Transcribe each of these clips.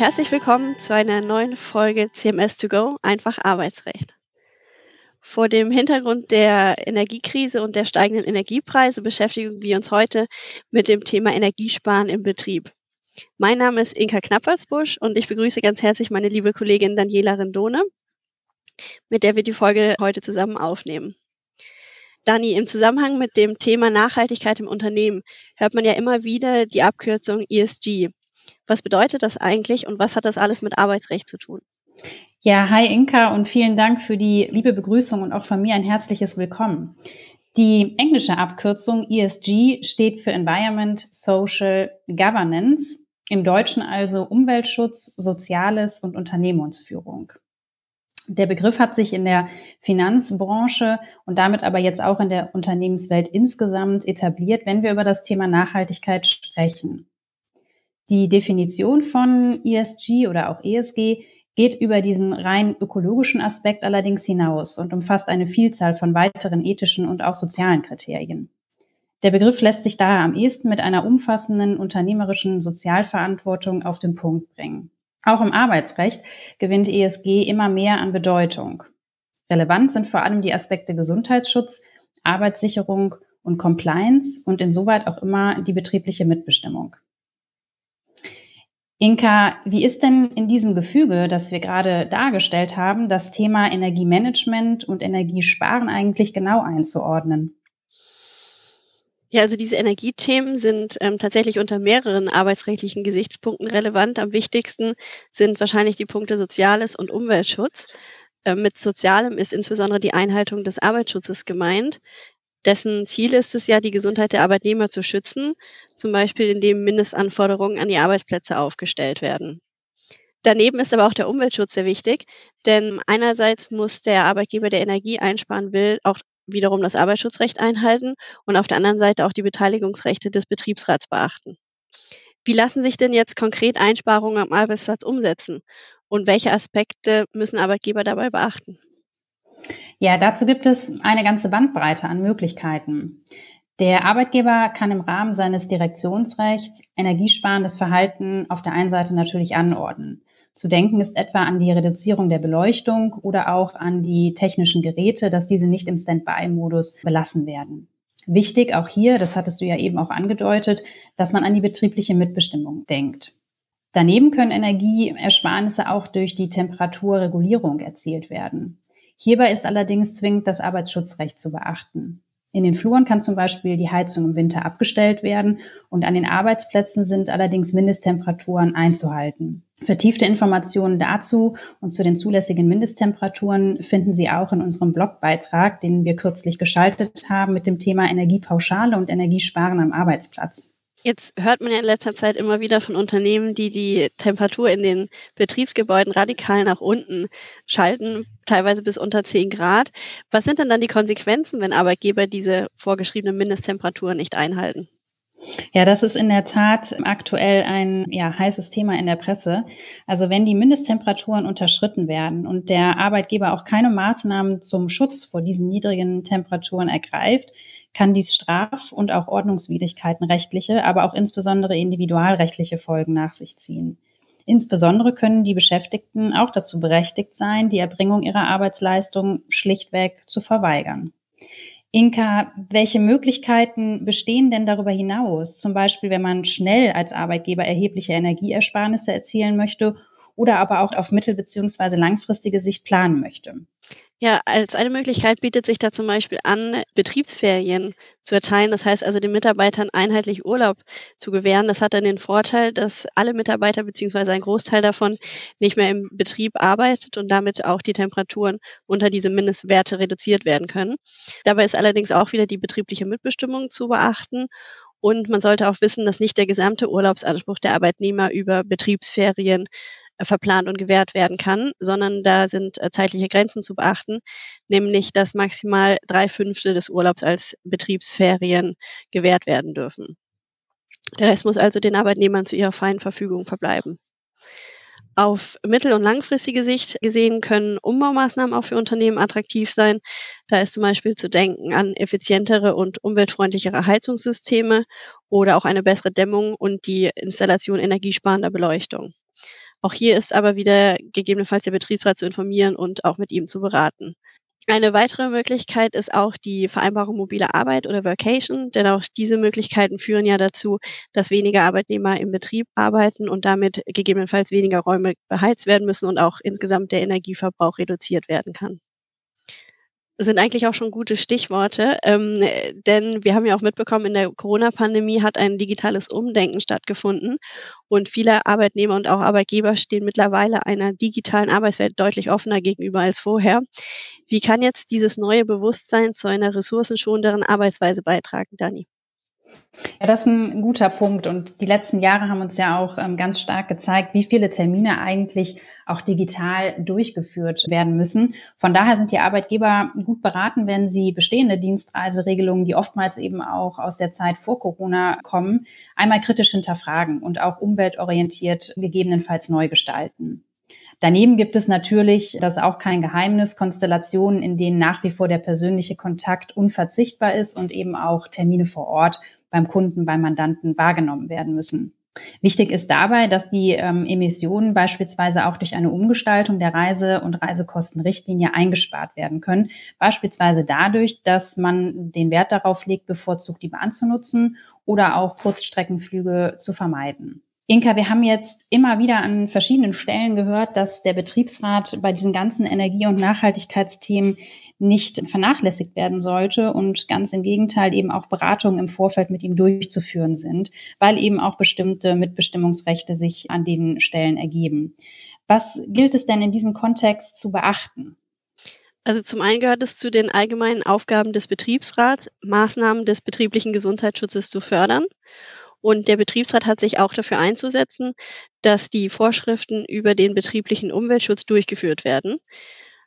Herzlich willkommen zu einer neuen Folge CMS2Go, einfach Arbeitsrecht. Vor dem Hintergrund der Energiekrise und der steigenden Energiepreise beschäftigen wir uns heute mit dem Thema Energiesparen im Betrieb. Mein Name ist Inka Knappersbusch und ich begrüße ganz herzlich meine liebe Kollegin Daniela Rendone, mit der wir die Folge heute zusammen aufnehmen. Dani, im Zusammenhang mit dem Thema Nachhaltigkeit im Unternehmen hört man ja immer wieder die Abkürzung ESG. Was bedeutet das eigentlich und was hat das alles mit Arbeitsrecht zu tun? Ja, hi Inka und vielen Dank für die liebe Begrüßung und auch von mir ein herzliches Willkommen. Die englische Abkürzung ESG steht für Environment Social Governance, im Deutschen also Umweltschutz, Soziales und Unternehmensführung. Der Begriff hat sich in der Finanzbranche und damit aber jetzt auch in der Unternehmenswelt insgesamt etabliert, wenn wir über das Thema Nachhaltigkeit sprechen. Die Definition von ESG oder auch ESG geht über diesen rein ökologischen Aspekt allerdings hinaus und umfasst eine Vielzahl von weiteren ethischen und auch sozialen Kriterien. Der Begriff lässt sich daher am ehesten mit einer umfassenden unternehmerischen Sozialverantwortung auf den Punkt bringen. Auch im Arbeitsrecht gewinnt ESG immer mehr an Bedeutung. Relevant sind vor allem die Aspekte Gesundheitsschutz, Arbeitssicherung und Compliance und insoweit auch immer die betriebliche Mitbestimmung. Inka, wie ist denn in diesem Gefüge, das wir gerade dargestellt haben, das Thema Energiemanagement und Energiesparen eigentlich genau einzuordnen? Ja, also diese Energiethemen sind ähm, tatsächlich unter mehreren arbeitsrechtlichen Gesichtspunkten relevant. Am wichtigsten sind wahrscheinlich die Punkte Soziales und Umweltschutz. Ähm, mit Sozialem ist insbesondere die Einhaltung des Arbeitsschutzes gemeint dessen Ziel ist es ja, die Gesundheit der Arbeitnehmer zu schützen, zum Beispiel indem Mindestanforderungen an die Arbeitsplätze aufgestellt werden. Daneben ist aber auch der Umweltschutz sehr wichtig, denn einerseits muss der Arbeitgeber, der Energie einsparen will, auch wiederum das Arbeitsschutzrecht einhalten und auf der anderen Seite auch die Beteiligungsrechte des Betriebsrats beachten. Wie lassen sich denn jetzt konkret Einsparungen am Arbeitsplatz umsetzen und welche Aspekte müssen Arbeitgeber dabei beachten? Ja, dazu gibt es eine ganze Bandbreite an Möglichkeiten. Der Arbeitgeber kann im Rahmen seines Direktionsrechts energiesparendes Verhalten auf der einen Seite natürlich anordnen. Zu denken ist etwa an die Reduzierung der Beleuchtung oder auch an die technischen Geräte, dass diese nicht im Standby-Modus belassen werden. Wichtig auch hier, das hattest du ja eben auch angedeutet, dass man an die betriebliche Mitbestimmung denkt. Daneben können Energieersparnisse auch durch die Temperaturregulierung erzielt werden. Hierbei ist allerdings zwingend das Arbeitsschutzrecht zu beachten. In den Fluren kann zum Beispiel die Heizung im Winter abgestellt werden und an den Arbeitsplätzen sind allerdings Mindesttemperaturen einzuhalten. Vertiefte Informationen dazu und zu den zulässigen Mindesttemperaturen finden Sie auch in unserem Blogbeitrag, den wir kürzlich geschaltet haben mit dem Thema Energiepauschale und Energiesparen am Arbeitsplatz. Jetzt hört man ja in letzter Zeit immer wieder von Unternehmen, die die Temperatur in den Betriebsgebäuden radikal nach unten schalten, teilweise bis unter 10 Grad. Was sind denn dann die Konsequenzen, wenn Arbeitgeber diese vorgeschriebene Mindesttemperatur nicht einhalten? Ja, das ist in der Tat aktuell ein ja, heißes Thema in der Presse. Also wenn die Mindesttemperaturen unterschritten werden und der Arbeitgeber auch keine Maßnahmen zum Schutz vor diesen niedrigen Temperaturen ergreift, kann dies Straf- und auch Ordnungswidrigkeiten rechtliche, aber auch insbesondere individualrechtliche Folgen nach sich ziehen. Insbesondere können die Beschäftigten auch dazu berechtigt sein, die Erbringung ihrer Arbeitsleistung schlichtweg zu verweigern. Inka, welche Möglichkeiten bestehen denn darüber hinaus? Zum Beispiel, wenn man schnell als Arbeitgeber erhebliche Energieersparnisse erzielen möchte oder aber auch auf mittel- bzw. langfristige Sicht planen möchte. Ja, als eine Möglichkeit bietet sich da zum Beispiel an, Betriebsferien zu erteilen. Das heißt also, den Mitarbeitern einheitlich Urlaub zu gewähren. Das hat dann den Vorteil, dass alle Mitarbeiter beziehungsweise ein Großteil davon nicht mehr im Betrieb arbeitet und damit auch die Temperaturen unter diese Mindestwerte reduziert werden können. Dabei ist allerdings auch wieder die betriebliche Mitbestimmung zu beachten. Und man sollte auch wissen, dass nicht der gesamte Urlaubsanspruch der Arbeitnehmer über Betriebsferien verplant und gewährt werden kann, sondern da sind äh, zeitliche Grenzen zu beachten, nämlich dass maximal drei Fünfte des Urlaubs als Betriebsferien gewährt werden dürfen. Der Rest muss also den Arbeitnehmern zu ihrer freien Verfügung verbleiben. Auf mittel- und langfristige Sicht gesehen können Umbaumaßnahmen auch für Unternehmen attraktiv sein. Da ist zum Beispiel zu denken an effizientere und umweltfreundlichere Heizungssysteme oder auch eine bessere Dämmung und die Installation energiesparender Beleuchtung. Auch hier ist aber wieder gegebenenfalls der Betriebsrat zu informieren und auch mit ihm zu beraten. Eine weitere Möglichkeit ist auch die Vereinbarung mobile Arbeit oder Vacation, denn auch diese Möglichkeiten führen ja dazu, dass weniger Arbeitnehmer im Betrieb arbeiten und damit gegebenenfalls weniger Räume beheizt werden müssen und auch insgesamt der Energieverbrauch reduziert werden kann sind eigentlich auch schon gute Stichworte, ähm, denn wir haben ja auch mitbekommen, in der Corona-Pandemie hat ein digitales Umdenken stattgefunden und viele Arbeitnehmer und auch Arbeitgeber stehen mittlerweile einer digitalen Arbeitswelt deutlich offener gegenüber als vorher. Wie kann jetzt dieses neue Bewusstsein zu einer ressourcenschonenderen Arbeitsweise beitragen, Dani? Ja, das ist ein guter Punkt. Und die letzten Jahre haben uns ja auch ähm, ganz stark gezeigt, wie viele Termine eigentlich auch digital durchgeführt werden müssen. Von daher sind die Arbeitgeber gut beraten, wenn sie bestehende Dienstreiseregelungen, die oftmals eben auch aus der Zeit vor Corona kommen, einmal kritisch hinterfragen und auch umweltorientiert gegebenenfalls neu gestalten. Daneben gibt es natürlich, das ist auch kein Geheimnis, Konstellationen, in denen nach wie vor der persönliche Kontakt unverzichtbar ist und eben auch Termine vor Ort beim Kunden, beim Mandanten wahrgenommen werden müssen. Wichtig ist dabei, dass die ähm, Emissionen beispielsweise auch durch eine Umgestaltung der Reise- und Reisekostenrichtlinie eingespart werden können. Beispielsweise dadurch, dass man den Wert darauf legt, bevorzugt die Bahn zu nutzen oder auch Kurzstreckenflüge zu vermeiden. Inka, wir haben jetzt immer wieder an verschiedenen Stellen gehört, dass der Betriebsrat bei diesen ganzen Energie- und Nachhaltigkeitsthemen nicht vernachlässigt werden sollte und ganz im Gegenteil eben auch Beratungen im Vorfeld mit ihm durchzuführen sind, weil eben auch bestimmte Mitbestimmungsrechte sich an den Stellen ergeben. Was gilt es denn in diesem Kontext zu beachten? Also zum einen gehört es zu den allgemeinen Aufgaben des Betriebsrats, Maßnahmen des betrieblichen Gesundheitsschutzes zu fördern. Und der Betriebsrat hat sich auch dafür einzusetzen, dass die Vorschriften über den betrieblichen Umweltschutz durchgeführt werden.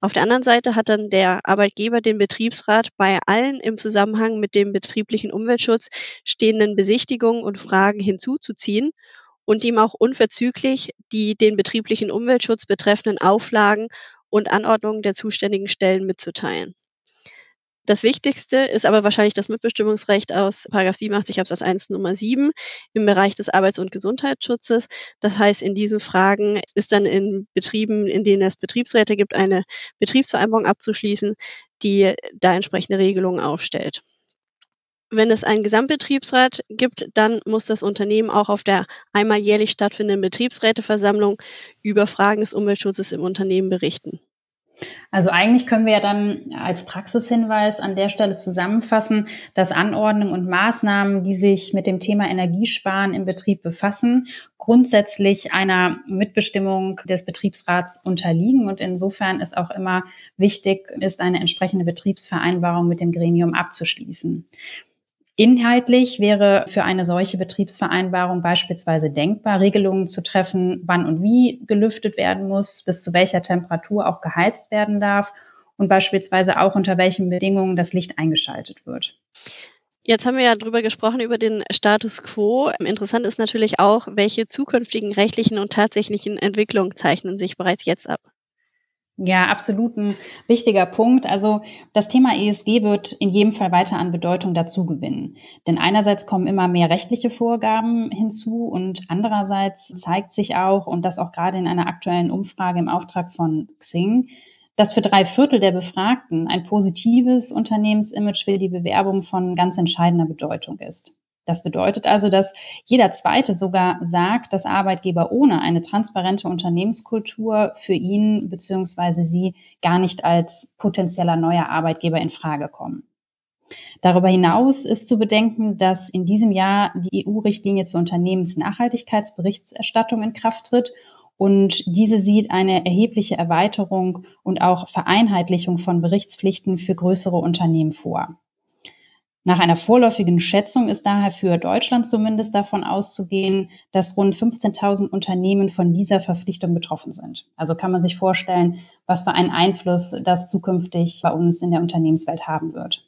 Auf der anderen Seite hat dann der Arbeitgeber den Betriebsrat bei allen im Zusammenhang mit dem betrieblichen Umweltschutz stehenden Besichtigungen und Fragen hinzuzuziehen und ihm auch unverzüglich die den betrieblichen Umweltschutz betreffenden Auflagen und Anordnungen der zuständigen Stellen mitzuteilen. Das Wichtigste ist aber wahrscheinlich das Mitbestimmungsrecht aus 87 Absatz 1 Nummer 7 im Bereich des Arbeits- und Gesundheitsschutzes. Das heißt, in diesen Fragen ist dann in Betrieben, in denen es Betriebsräte gibt, eine Betriebsvereinbarung abzuschließen, die da entsprechende Regelungen aufstellt. Wenn es einen Gesamtbetriebsrat gibt, dann muss das Unternehmen auch auf der einmal jährlich stattfindenden Betriebsräteversammlung über Fragen des Umweltschutzes im Unternehmen berichten. Also eigentlich können wir ja dann als Praxishinweis an der Stelle zusammenfassen, dass Anordnungen und Maßnahmen, die sich mit dem Thema Energiesparen im Betrieb befassen, grundsätzlich einer Mitbestimmung des Betriebsrats unterliegen und insofern ist auch immer wichtig ist, eine entsprechende Betriebsvereinbarung mit dem Gremium abzuschließen. Inhaltlich wäre für eine solche Betriebsvereinbarung beispielsweise denkbar, Regelungen zu treffen, wann und wie gelüftet werden muss, bis zu welcher Temperatur auch geheizt werden darf und beispielsweise auch unter welchen Bedingungen das Licht eingeschaltet wird. Jetzt haben wir ja drüber gesprochen, über den Status quo. Interessant ist natürlich auch, welche zukünftigen rechtlichen und tatsächlichen Entwicklungen zeichnen sich bereits jetzt ab. Ja, absolut ein wichtiger Punkt. Also das Thema ESG wird in jedem Fall weiter an Bedeutung dazu gewinnen. Denn einerseits kommen immer mehr rechtliche Vorgaben hinzu und andererseits zeigt sich auch, und das auch gerade in einer aktuellen Umfrage im Auftrag von Xing, dass für drei Viertel der Befragten ein positives Unternehmensimage für die Bewerbung von ganz entscheidender Bedeutung ist. Das bedeutet also, dass jeder Zweite sogar sagt, dass Arbeitgeber ohne eine transparente Unternehmenskultur für ihn bzw. sie gar nicht als potenzieller neuer Arbeitgeber in Frage kommen. Darüber hinaus ist zu bedenken, dass in diesem Jahr die EU-Richtlinie zur Unternehmensnachhaltigkeitsberichterstattung in Kraft tritt und diese sieht eine erhebliche Erweiterung und auch Vereinheitlichung von Berichtspflichten für größere Unternehmen vor. Nach einer vorläufigen Schätzung ist daher für Deutschland zumindest davon auszugehen, dass rund 15.000 Unternehmen von dieser Verpflichtung betroffen sind. Also kann man sich vorstellen, was für einen Einfluss das zukünftig bei uns in der Unternehmenswelt haben wird.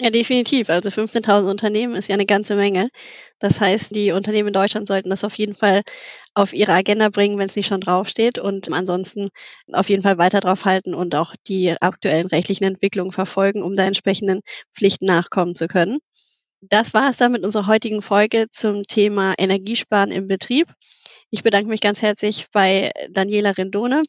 Ja, definitiv. Also 15.000 Unternehmen ist ja eine ganze Menge. Das heißt, die Unternehmen in Deutschland sollten das auf jeden Fall auf ihre Agenda bringen, wenn es nicht schon draufsteht und ansonsten auf jeden Fall weiter drauf halten und auch die aktuellen rechtlichen Entwicklungen verfolgen, um da entsprechenden Pflichten nachkommen zu können. Das war es dann mit unserer heutigen Folge zum Thema Energiesparen im Betrieb. Ich bedanke mich ganz herzlich bei Daniela Rendone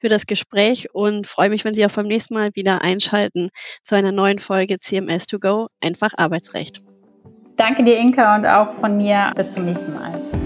für das Gespräch und freue mich, wenn Sie auch beim nächsten Mal wieder einschalten zu einer neuen Folge CMS 2 Go, einfach Arbeitsrecht. Danke dir, Inka, und auch von mir bis zum nächsten Mal.